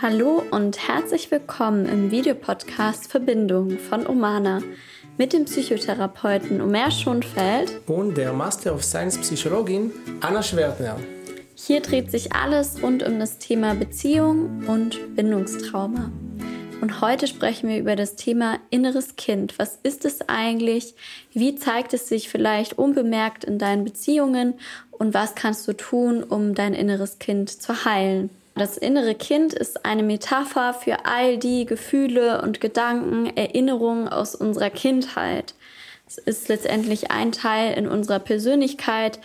Hallo und herzlich willkommen im Videopodcast Verbindung von Omana mit dem Psychotherapeuten Omer Schonfeld und der Master of Science Psychologin Anna Schwertner. Hier dreht sich alles rund um das Thema Beziehung und Bindungstrauma. Und heute sprechen wir über das Thema inneres Kind. Was ist es eigentlich? Wie zeigt es sich vielleicht unbemerkt in deinen Beziehungen? Und was kannst du tun, um dein inneres Kind zu heilen? Das innere Kind ist eine Metapher für all die Gefühle und Gedanken, Erinnerungen aus unserer Kindheit. Es ist letztendlich ein Teil in unserer Persönlichkeit,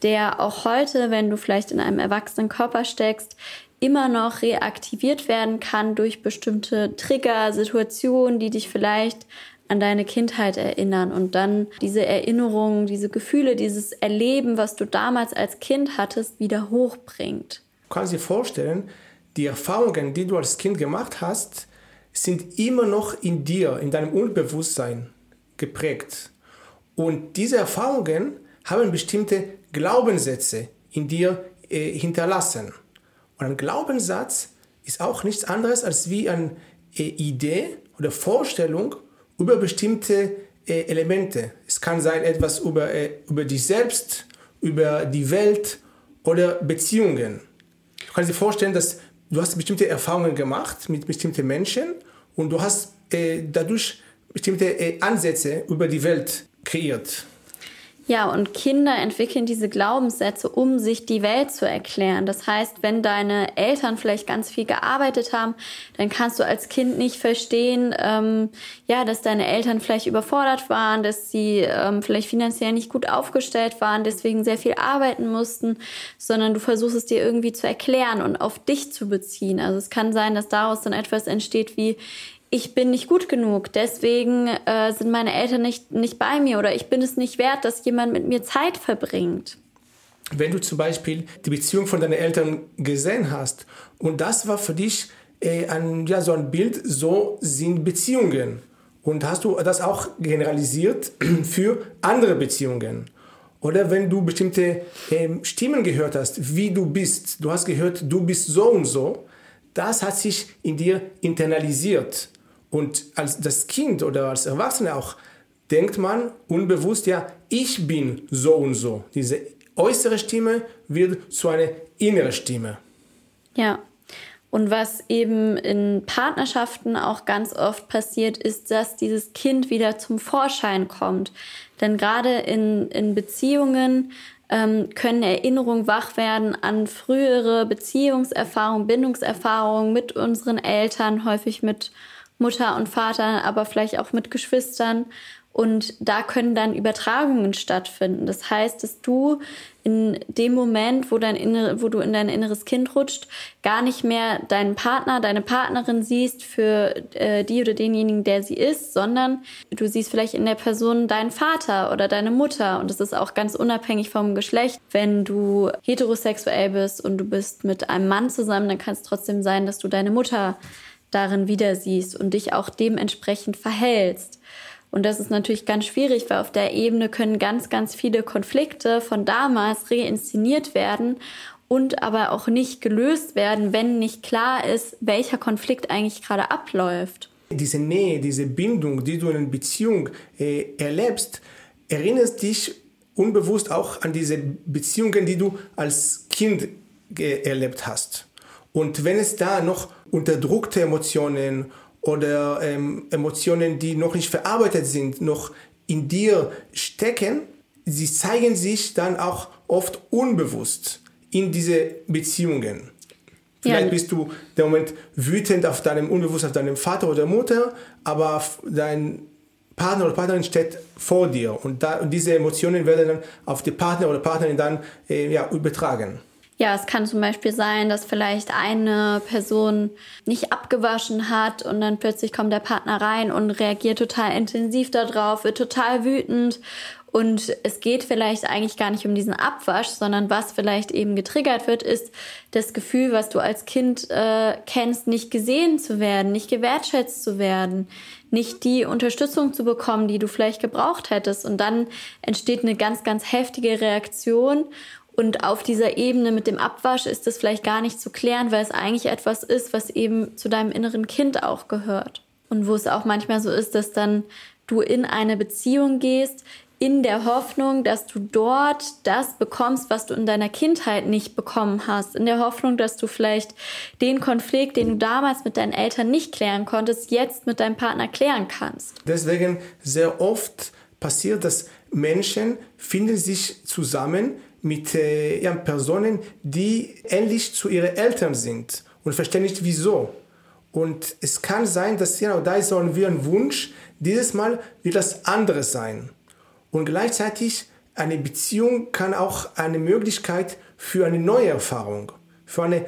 der auch heute, wenn du vielleicht in einem erwachsenen Körper steckst, immer noch reaktiviert werden kann durch bestimmte Trigger, Situationen, die dich vielleicht an deine Kindheit erinnern und dann diese Erinnerungen, diese Gefühle, dieses Erleben, was du damals als Kind hattest, wieder hochbringt. Du kannst dir vorstellen, die Erfahrungen, die du als Kind gemacht hast, sind immer noch in dir, in deinem Unbewusstsein geprägt. Und diese Erfahrungen haben bestimmte Glaubenssätze in dir äh, hinterlassen. Und ein Glaubenssatz ist auch nichts anderes als wie eine äh, Idee oder Vorstellung über bestimmte äh, Elemente. Es kann sein etwas über, äh, über dich selbst, über die Welt oder Beziehungen. Kannst dir vorstellen, dass du hast bestimmte Erfahrungen gemacht mit bestimmten Menschen und du hast äh, dadurch bestimmte äh, Ansätze über die Welt kreiert. Ja, und Kinder entwickeln diese Glaubenssätze, um sich die Welt zu erklären. Das heißt, wenn deine Eltern vielleicht ganz viel gearbeitet haben, dann kannst du als Kind nicht verstehen, ähm, ja, dass deine Eltern vielleicht überfordert waren, dass sie ähm, vielleicht finanziell nicht gut aufgestellt waren, deswegen sehr viel arbeiten mussten, sondern du versuchst es dir irgendwie zu erklären und auf dich zu beziehen. Also es kann sein, dass daraus dann etwas entsteht wie, ich bin nicht gut genug, deswegen äh, sind meine Eltern nicht, nicht bei mir oder ich bin es nicht wert, dass jemand mit mir Zeit verbringt. Wenn du zum Beispiel die Beziehung von deinen Eltern gesehen hast und das war für dich äh, ein, ja, so ein Bild, so sind Beziehungen. Und hast du das auch generalisiert für andere Beziehungen? Oder wenn du bestimmte äh, Stimmen gehört hast, wie du bist, du hast gehört, du bist so und so, das hat sich in dir internalisiert. Und als das Kind oder als Erwachsener auch denkt man unbewusst, ja, ich bin so und so. Diese äußere Stimme wird zu einer inneren Stimme. Ja. Und was eben in Partnerschaften auch ganz oft passiert, ist, dass dieses Kind wieder zum Vorschein kommt. Denn gerade in, in Beziehungen ähm, können Erinnerungen wach werden an frühere Beziehungserfahrungen, Bindungserfahrungen mit unseren Eltern, häufig mit Mutter und Vater, aber vielleicht auch mit Geschwistern. Und da können dann Übertragungen stattfinden. Das heißt, dass du in dem Moment, wo, dein Innere, wo du in dein inneres Kind rutscht, gar nicht mehr deinen Partner, deine Partnerin siehst für äh, die oder denjenigen, der sie ist, sondern du siehst vielleicht in der Person deinen Vater oder deine Mutter. Und das ist auch ganz unabhängig vom Geschlecht. Wenn du heterosexuell bist und du bist mit einem Mann zusammen, dann kann es trotzdem sein, dass du deine Mutter darin wieder siehst und dich auch dementsprechend verhältst. Und das ist natürlich ganz schwierig, weil auf der Ebene können ganz, ganz viele Konflikte von damals reinszeniert werden und aber auch nicht gelöst werden, wenn nicht klar ist, welcher Konflikt eigentlich gerade abläuft. Diese Nähe, diese Bindung, die du in einer Beziehung äh, erlebst, erinnerst dich unbewusst auch an diese Beziehungen, die du als Kind erlebt hast. Und wenn es da noch unterdrückte Emotionen oder ähm, Emotionen, die noch nicht verarbeitet sind, noch in dir stecken, sie zeigen sich dann auch oft unbewusst in diese Beziehungen. Vielleicht ja. bist du der Moment wütend auf deinem Unbewusst auf deinem Vater oder Mutter, aber dein Partner oder Partnerin steht vor dir und, da, und diese Emotionen werden dann auf die Partner oder Partnerin dann äh, ja, übertragen. Ja, es kann zum Beispiel sein, dass vielleicht eine Person nicht abgewaschen hat und dann plötzlich kommt der Partner rein und reagiert total intensiv darauf, wird total wütend und es geht vielleicht eigentlich gar nicht um diesen Abwasch, sondern was vielleicht eben getriggert wird, ist das Gefühl, was du als Kind äh, kennst, nicht gesehen zu werden, nicht gewertschätzt zu werden, nicht die Unterstützung zu bekommen, die du vielleicht gebraucht hättest. Und dann entsteht eine ganz, ganz heftige Reaktion Und auf dieser Ebene mit dem Abwasch ist das vielleicht gar nicht zu klären, weil es eigentlich etwas ist, was eben zu deinem inneren Kind auch gehört. Und wo es auch manchmal so ist, dass dann du in eine Beziehung gehst, in der Hoffnung, dass du dort das bekommst, was du in deiner Kindheit nicht bekommen hast. In der Hoffnung, dass du vielleicht den Konflikt, den du damals mit deinen Eltern nicht klären konntest, jetzt mit deinem Partner klären kannst. Deswegen sehr oft passiert, dass Menschen finden sich zusammen mit äh, ja, Personen, die ähnlich zu ihren Eltern sind und verstehen nicht wieso. Und es kann sein, dass genau da ist so ein Wunsch, dieses Mal wird das andere sein. Und gleichzeitig eine Beziehung kann auch eine Möglichkeit für eine neue Erfahrung, für eine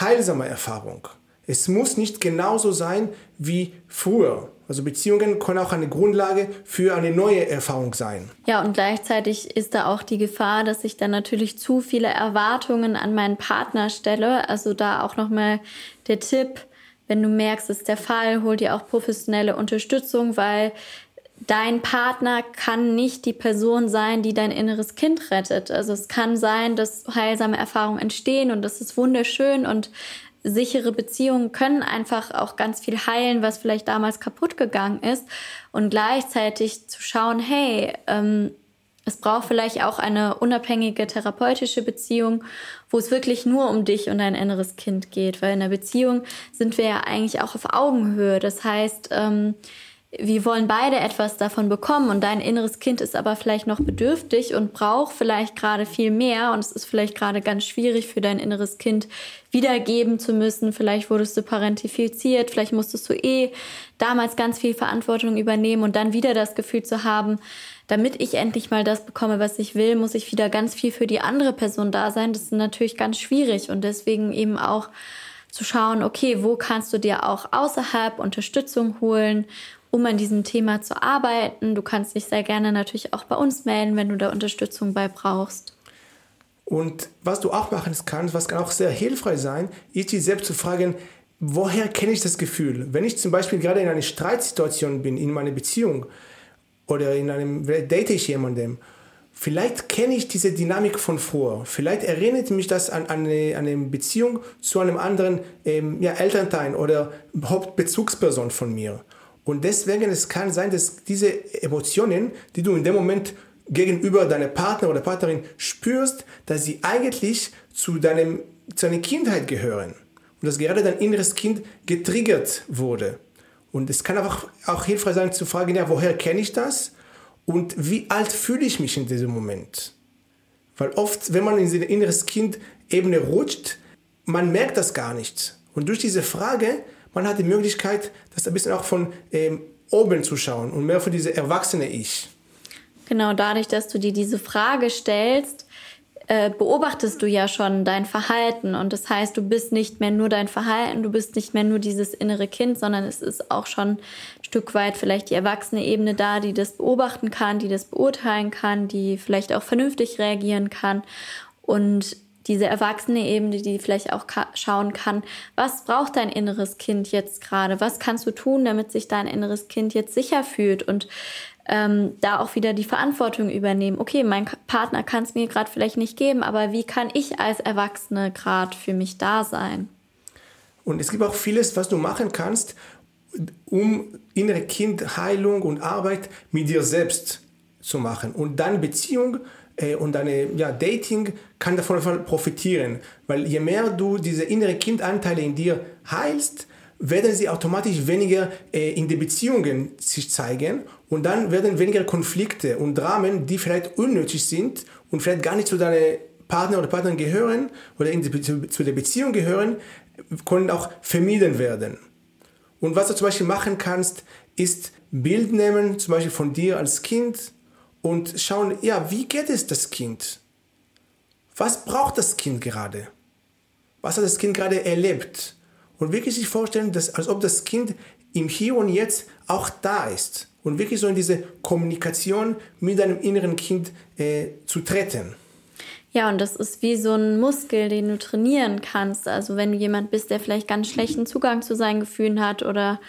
heilsame Erfahrung. Es muss nicht genauso sein wie früher. Also Beziehungen können auch eine Grundlage für eine neue Erfahrung sein. Ja, und gleichzeitig ist da auch die Gefahr, dass ich dann natürlich zu viele Erwartungen an meinen Partner stelle. Also da auch nochmal der Tipp, wenn du merkst, es ist der Fall, hol dir auch professionelle Unterstützung, weil dein Partner kann nicht die Person sein, die dein inneres Kind rettet. Also es kann sein, dass heilsame Erfahrungen entstehen und das ist wunderschön und sichere Beziehungen können einfach auch ganz viel heilen, was vielleicht damals kaputt gegangen ist. Und gleichzeitig zu schauen, hey, ähm, es braucht vielleicht auch eine unabhängige therapeutische Beziehung, wo es wirklich nur um dich und dein inneres Kind geht. Weil in der Beziehung sind wir ja eigentlich auch auf Augenhöhe. Das heißt, ähm, wir wollen beide etwas davon bekommen und dein inneres Kind ist aber vielleicht noch bedürftig und braucht vielleicht gerade viel mehr und es ist vielleicht gerade ganz schwierig für dein inneres Kind wiedergeben zu müssen. Vielleicht wurdest du parentifiziert, vielleicht musstest du eh damals ganz viel Verantwortung übernehmen und dann wieder das Gefühl zu haben, damit ich endlich mal das bekomme, was ich will, muss ich wieder ganz viel für die andere Person da sein. Das ist natürlich ganz schwierig und deswegen eben auch zu schauen, okay, wo kannst du dir auch außerhalb Unterstützung holen um an diesem Thema zu arbeiten. Du kannst dich sehr gerne natürlich auch bei uns melden, wenn du da Unterstützung bei brauchst. Und was du auch machen kannst, was kann auch sehr hilfreich sein, ist dich selbst zu fragen, woher kenne ich das Gefühl? Wenn ich zum Beispiel gerade in einer Streitsituation bin, in meiner Beziehung oder in einem, date ich jemandem, vielleicht kenne ich diese Dynamik von vor. Vielleicht erinnert mich das an, an, eine, an eine Beziehung zu einem anderen ähm, ja, Elternteil oder Hauptbezugsperson von mir. Und deswegen es kann sein, dass diese Emotionen, die du in dem Moment gegenüber deiner Partner oder Partnerin spürst, dass sie eigentlich zu, deinem, zu deiner Kindheit gehören. Und dass gerade dein inneres Kind getriggert wurde. Und es kann einfach auch hilfreich sein zu fragen, ja, woher kenne ich das? Und wie alt fühle ich mich in diesem Moment? Weil oft, wenn man in diese inneres Kind-Ebene rutscht, man merkt das gar nicht. Und durch diese Frage man hat die Möglichkeit, das ein bisschen auch von ähm, oben zu schauen und mehr für diese erwachsene Ich. Genau, dadurch, dass du dir diese Frage stellst, äh, beobachtest du ja schon dein Verhalten. Und das heißt, du bist nicht mehr nur dein Verhalten, du bist nicht mehr nur dieses innere Kind, sondern es ist auch schon ein Stück weit vielleicht die erwachsene Ebene da, die das beobachten kann, die das beurteilen kann, die vielleicht auch vernünftig reagieren kann. Und diese erwachsene Ebene, die vielleicht auch schauen kann, was braucht dein inneres Kind jetzt gerade? Was kannst du tun, damit sich dein inneres Kind jetzt sicher fühlt? Und ähm, da auch wieder die Verantwortung übernehmen. Okay, mein Partner kann es mir gerade vielleicht nicht geben, aber wie kann ich als Erwachsene gerade für mich da sein? Und es gibt auch vieles, was du machen kannst, um innere Kindheilung und Arbeit mit dir selbst zu machen und dann Beziehung äh, und deine ja, Dating kann davon profitieren, weil je mehr du diese innere Kindanteile in dir heilst, werden sie automatisch weniger äh, in den Beziehungen sich zeigen und dann werden weniger Konflikte und Dramen, die vielleicht unnötig sind und vielleicht gar nicht zu deiner Partner oder Partnerin gehören oder in die, zu, zu der Beziehung gehören, können auch vermieden werden. Und was du zum Beispiel machen kannst, ist Bild nehmen, zum Beispiel von dir als Kind und schauen, ja, wie geht es das Kind? Was braucht das Kind gerade? Was hat das Kind gerade erlebt? Und wirklich sich vorstellen, dass, als ob das Kind im Hier und Jetzt auch da ist. Und wirklich so in diese Kommunikation mit deinem inneren Kind äh, zu treten. Ja, und das ist wie so ein Muskel, den du trainieren kannst. Also wenn du jemand bist, der vielleicht ganz schlechten Zugang zu seinen Gefühlen hat oder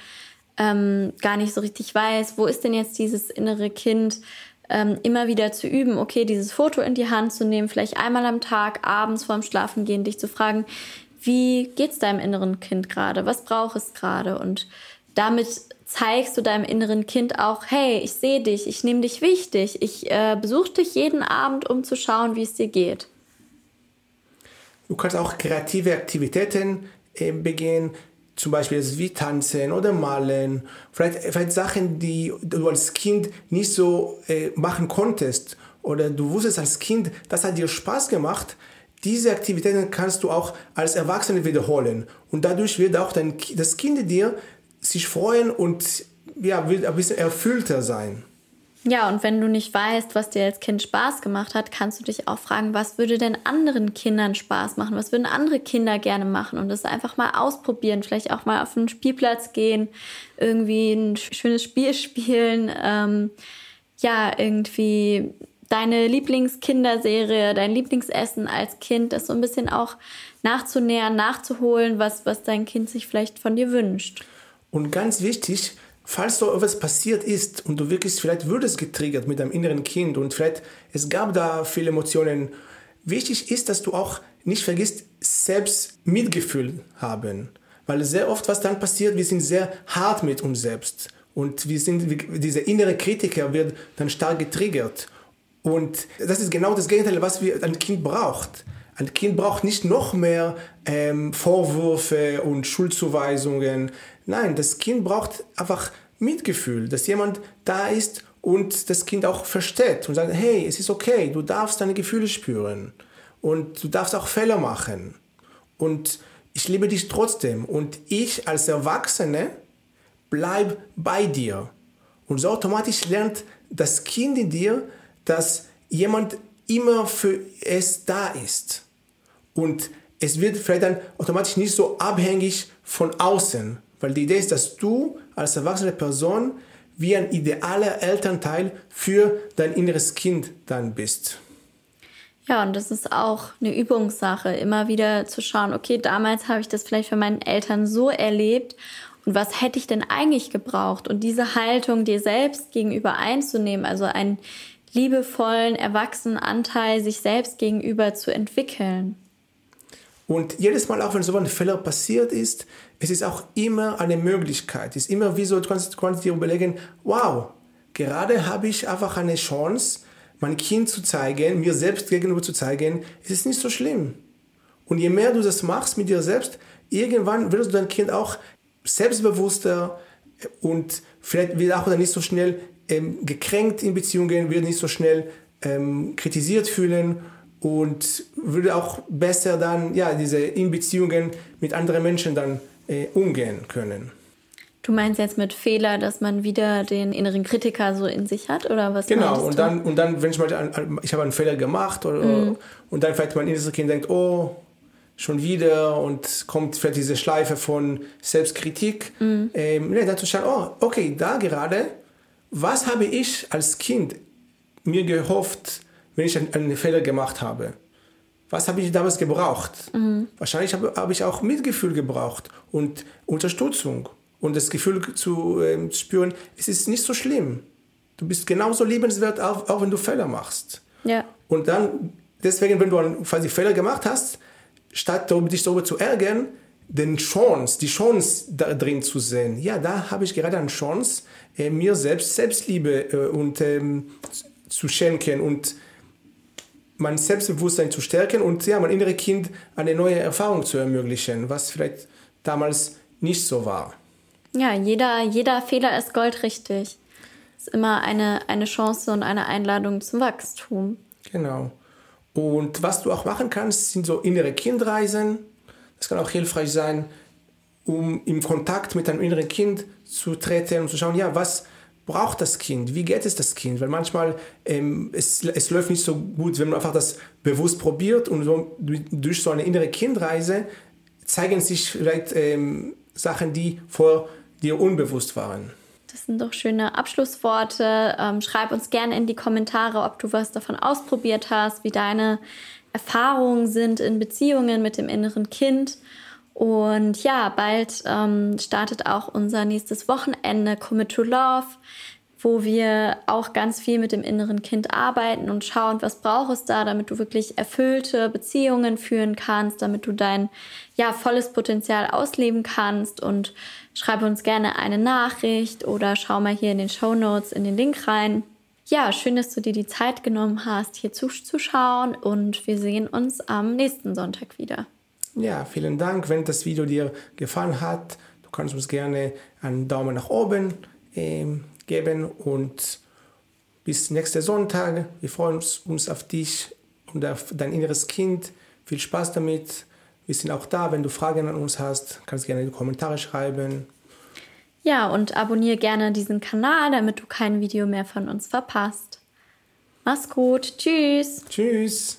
ähm, gar nicht so richtig weiß, wo ist denn jetzt dieses innere Kind, ähm, immer wieder zu üben, okay, dieses Foto in die Hand zu nehmen, vielleicht einmal am Tag, abends vorm Schlafengehen, dich zu fragen, wie geht's deinem inneren Kind gerade? Was braucht es gerade? Und damit zeigst du deinem inneren Kind auch, hey, ich sehe dich, ich nehme dich wichtig, ich äh, besuche dich jeden Abend, um zu schauen, wie es dir geht. Du kannst auch kreative Aktivitäten äh, begehen, zum Beispiel wie tanzen oder malen, vielleicht, vielleicht Sachen, die du als Kind nicht so äh, machen konntest oder du wusstest als Kind, das hat dir Spaß gemacht, diese Aktivitäten kannst du auch als Erwachsene wiederholen und dadurch wird auch dein, das Kind dir sich freuen und ja, will ein bisschen erfüllter sein. Ja, und wenn du nicht weißt, was dir als Kind Spaß gemacht hat, kannst du dich auch fragen, was würde denn anderen Kindern Spaß machen? Was würden andere Kinder gerne machen? Und das einfach mal ausprobieren, vielleicht auch mal auf einen Spielplatz gehen, irgendwie ein schönes Spiel spielen, ähm, ja, irgendwie deine Lieblingskinderserie, dein Lieblingsessen als Kind, das so ein bisschen auch nachzunähern, nachzuholen, was, was dein Kind sich vielleicht von dir wünscht. Und ganz wichtig, falls so etwas passiert ist und du wirklich, vielleicht würdest getriggert mit deinem inneren Kind und vielleicht es gab da viele Emotionen, wichtig ist, dass du auch nicht vergisst, selbst Mitgefühl haben. Weil sehr oft, was dann passiert, wir sind sehr hart mit uns selbst. Und wir sind, dieser innere Kritiker wird dann stark getriggert. Und das ist genau das Gegenteil, was wir, ein Kind braucht. Ein Kind braucht nicht noch mehr ähm, Vorwürfe und Schuldzuweisungen. Nein, das Kind braucht einfach Mitgefühl, dass jemand da ist und das Kind auch versteht und sagt, hey, es ist okay, du darfst deine Gefühle spüren und du darfst auch Fehler machen. Und ich liebe dich trotzdem und ich als Erwachsene bleib bei dir. Und so automatisch lernt das Kind in dir, dass jemand immer für es da ist. Und es wird vielleicht dann automatisch nicht so abhängig von außen, weil die Idee ist, dass du als erwachsene Person wie ein idealer Elternteil für dein inneres Kind dann bist. Ja, und das ist auch eine Übungssache, immer wieder zu schauen, okay, damals habe ich das vielleicht von meinen Eltern so erlebt und was hätte ich denn eigentlich gebraucht? Und diese Haltung dir selbst gegenüber einzunehmen, also einen liebevollen, erwachsenen Anteil sich selbst gegenüber zu entwickeln. Und jedes Mal, auch wenn so ein Fehler passiert ist, es ist auch immer eine Möglichkeit. Es ist immer wie so, du kannst, du kannst dir überlegen, wow, gerade habe ich einfach eine Chance, mein Kind zu zeigen, mir selbst gegenüber zu zeigen, es ist nicht so schlimm. Und je mehr du das machst mit dir selbst, irgendwann wirst du dein Kind auch selbstbewusster und vielleicht wird auch nicht so schnell ähm, gekränkt in Beziehungen, wird nicht so schnell ähm, kritisiert fühlen und würde auch besser dann ja diese in Beziehungen mit anderen Menschen dann äh, umgehen können. Du meinst jetzt mit Fehler, dass man wieder den inneren Kritiker so in sich hat oder was? Genau und dann und dann wenn ich mal ich habe einen Fehler gemacht oder, mhm. und dann vielleicht mein inneres Kind denkt oh schon wieder und kommt vielleicht diese Schleife von Selbstkritik. Mhm. Ähm, nee, dann zu schauen oh okay da gerade was habe ich als Kind mir gehofft wenn ich einen Fehler gemacht habe. Was habe ich damals gebraucht? Mhm. Wahrscheinlich habe, habe ich auch Mitgefühl gebraucht und Unterstützung und das Gefühl zu äh, spüren, es ist nicht so schlimm. Du bist genauso liebenswert, auch, auch wenn du Fehler machst. Ja. Und dann, deswegen, wenn du quasi Fehler gemacht hast, statt dich darüber zu ärgern, den Chance, die Chance da drin zu sehen. Ja, da habe ich gerade eine Chance, äh, mir selbst Selbstliebe äh, und ähm, zu schenken und mein Selbstbewusstsein zu stärken und ja, mein inneres Kind eine neue Erfahrung zu ermöglichen, was vielleicht damals nicht so war. Ja, jeder, jeder Fehler ist goldrichtig. Ist immer eine, eine Chance und eine Einladung zum Wachstum. Genau. Und was du auch machen kannst, sind so innere Kindreisen. Das kann auch hilfreich sein, um im Kontakt mit deinem inneren Kind zu treten und zu schauen, ja, was, braucht das Kind? Wie geht es das Kind? Weil manchmal ähm, es, es läuft nicht so gut, wenn man einfach das bewusst probiert und so, durch so eine innere Kindreise zeigen sich vielleicht ähm, Sachen, die vor dir unbewusst waren. Das sind doch schöne Abschlussworte. Ähm, schreib uns gerne in die Kommentare, ob du was davon ausprobiert hast, wie deine Erfahrungen sind in Beziehungen mit dem inneren Kind. Und ja, bald ähm, startet auch unser nächstes Wochenende Commit to Love. wo wir auch ganz viel mit dem inneren Kind arbeiten und schauen, was braucht es da, damit du wirklich erfüllte Beziehungen führen kannst, damit du dein ja volles Potenzial ausleben kannst und schreibe uns gerne eine Nachricht oder schau mal hier in den Show Notes in den Link rein. Ja, schön, dass du dir die Zeit genommen hast, hier zuzuschauen und wir sehen uns am nächsten Sonntag wieder. Ja, vielen Dank. Wenn das Video dir gefallen hat, du kannst uns gerne einen Daumen nach oben ähm, geben und bis nächsten Sonntag. Wir freuen uns auf dich und auf dein inneres Kind. Viel Spaß damit. Wir sind auch da. Wenn du Fragen an uns hast, kannst du gerne in die Kommentare schreiben. Ja, und abonniere gerne diesen Kanal, damit du kein Video mehr von uns verpasst. Mach's gut. Tschüss. Tschüss.